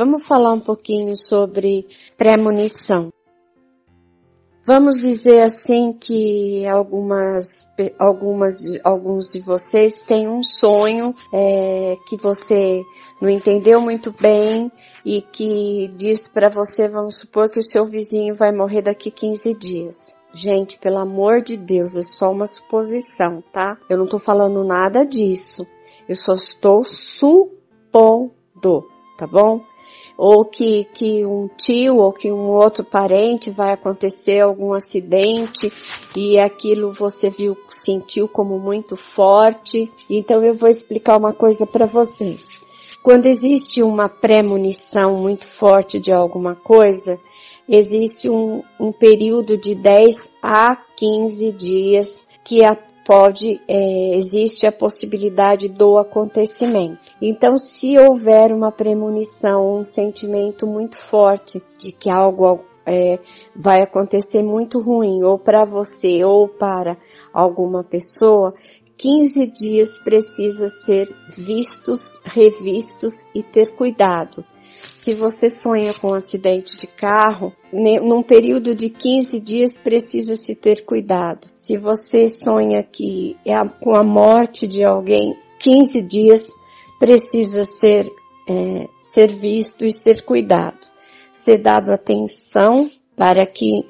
Vamos falar um pouquinho sobre premonição. Vamos dizer assim que algumas, algumas, alguns de vocês têm um sonho é, que você não entendeu muito bem e que diz para você, vamos supor que o seu vizinho vai morrer daqui 15 dias. Gente, pelo amor de Deus, é só uma suposição, tá? Eu não tô falando nada disso. Eu só estou supondo, tá bom? Ou que, que um tio ou que um outro parente vai acontecer algum acidente e aquilo você viu, sentiu como muito forte. Então eu vou explicar uma coisa para vocês. Quando existe uma premonição muito forte de alguma coisa, existe um, um período de 10 a 15 dias que a, pode, é, existe a possibilidade do acontecimento. Então, se houver uma premonição, um sentimento muito forte de que algo é, vai acontecer muito ruim, ou para você, ou para alguma pessoa, 15 dias precisa ser vistos, revistos e ter cuidado. Se você sonha com um acidente de carro, num período de 15 dias precisa se ter cuidado. Se você sonha que é com a morte de alguém, 15 dias precisa ser, é, ser visto e ser cuidado. Ser dado atenção para que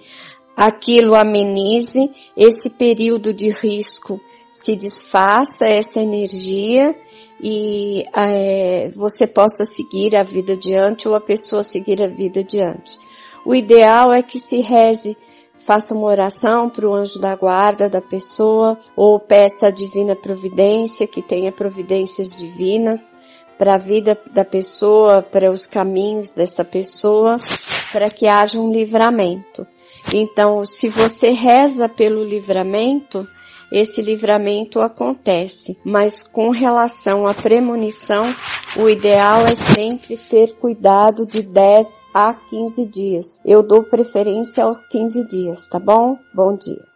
aquilo amenize esse período de risco se desfaça essa energia e é, você possa seguir a vida adiante ou a pessoa seguir a vida adiante. O ideal é que se reze, faça uma oração para o anjo da guarda da pessoa ou peça a divina providência que tenha providências divinas para a vida da pessoa, para os caminhos dessa pessoa, para que haja um livramento. Então, se você reza pelo livramento, esse livramento acontece, mas com relação à premonição, o ideal é sempre ter cuidado de 10 a 15 dias. Eu dou preferência aos 15 dias, tá bom? Bom dia.